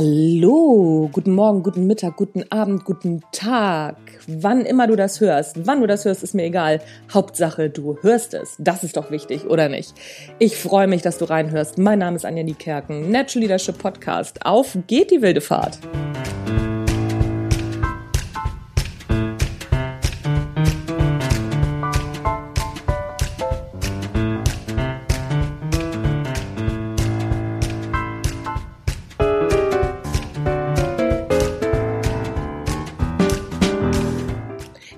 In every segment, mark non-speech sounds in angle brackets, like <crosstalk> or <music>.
Hallo, guten Morgen, guten Mittag, guten Abend, guten Tag. Wann immer du das hörst, wann du das hörst, ist mir egal. Hauptsache, du hörst es. Das ist doch wichtig, oder nicht? Ich freue mich, dass du reinhörst. Mein Name ist Anja Niekerken, Natural Leadership Podcast. Auf geht die wilde Fahrt.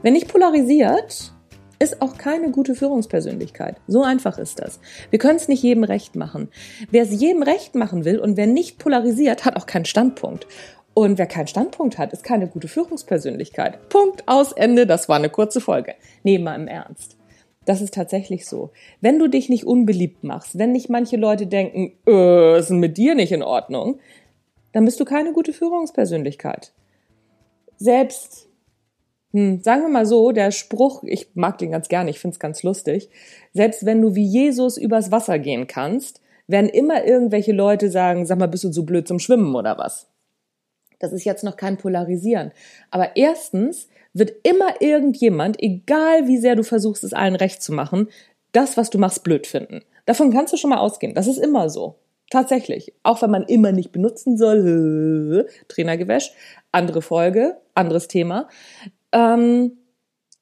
Wenn nicht polarisiert, ist auch keine gute Führungspersönlichkeit. So einfach ist das. Wir können es nicht jedem recht machen. Wer es jedem recht machen will und wer nicht polarisiert, hat auch keinen Standpunkt. Und wer keinen Standpunkt hat, ist keine gute Führungspersönlichkeit. Punkt aus Ende. Das war eine kurze Folge. Nee, mal im Ernst. Das ist tatsächlich so. Wenn du dich nicht unbeliebt machst, wenn nicht manche Leute denken, äh, ist mit dir nicht in Ordnung, dann bist du keine gute Führungspersönlichkeit. Selbst hm, sagen wir mal so, der Spruch, ich mag den ganz gerne, ich finde es ganz lustig, selbst wenn du wie Jesus übers Wasser gehen kannst, werden immer irgendwelche Leute sagen, sag mal, bist du so blöd zum Schwimmen oder was? Das ist jetzt noch kein Polarisieren. Aber erstens wird immer irgendjemand, egal wie sehr du versuchst, es allen recht zu machen, das, was du machst, blöd finden. Davon kannst du schon mal ausgehen. Das ist immer so. Tatsächlich. Auch wenn man immer nicht benutzen soll, <laughs> Trainergewäsch, andere Folge, anderes Thema. Ähm,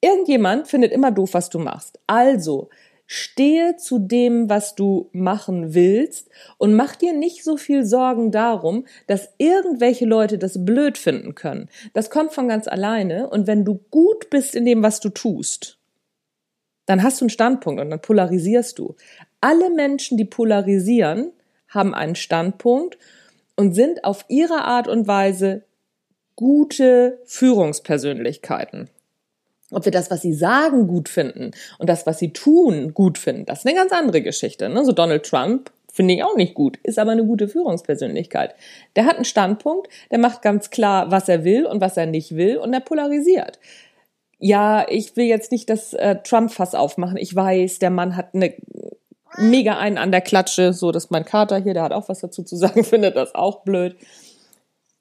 irgendjemand findet immer doof, was du machst. Also stehe zu dem, was du machen willst und mach dir nicht so viel Sorgen darum, dass irgendwelche Leute das blöd finden können. Das kommt von ganz alleine und wenn du gut bist in dem, was du tust, dann hast du einen Standpunkt und dann polarisierst du. Alle Menschen, die polarisieren, haben einen Standpunkt und sind auf ihre Art und Weise gute Führungspersönlichkeiten. Ob wir das, was sie sagen, gut finden und das, was sie tun, gut finden, das ist eine ganz andere Geschichte. Ne? So Donald Trump finde ich auch nicht gut, ist aber eine gute Führungspersönlichkeit. Der hat einen Standpunkt, der macht ganz klar, was er will und was er nicht will und er polarisiert. Ja, ich will jetzt nicht das äh, Trump-Fass aufmachen. Ich weiß, der Mann hat eine mega einen an der Klatsche, so dass mein Kater hier, der hat auch was dazu zu sagen, <laughs> findet das auch blöd.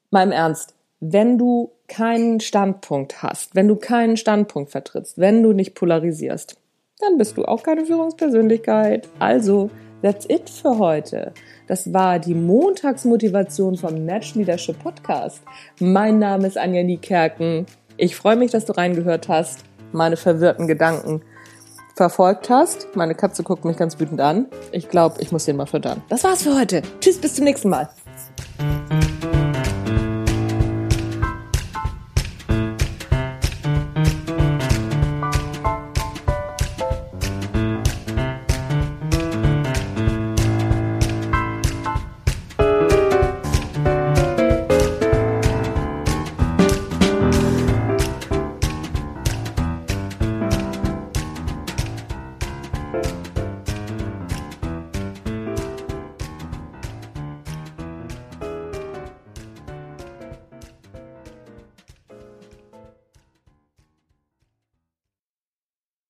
Mal im Ernst wenn du keinen Standpunkt hast, wenn du keinen Standpunkt vertrittst, wenn du nicht polarisierst, dann bist du auch keine Führungspersönlichkeit. Also, that's it für heute. Das war die Montagsmotivation vom Natural Leadership Podcast. Mein Name ist Anja Niekerken. Ich freue mich, dass du reingehört hast, meine verwirrten Gedanken verfolgt hast. Meine Katze guckt mich ganz wütend an. Ich glaube, ich muss den mal füttern. Das war's für heute. Tschüss, bis zum nächsten Mal. you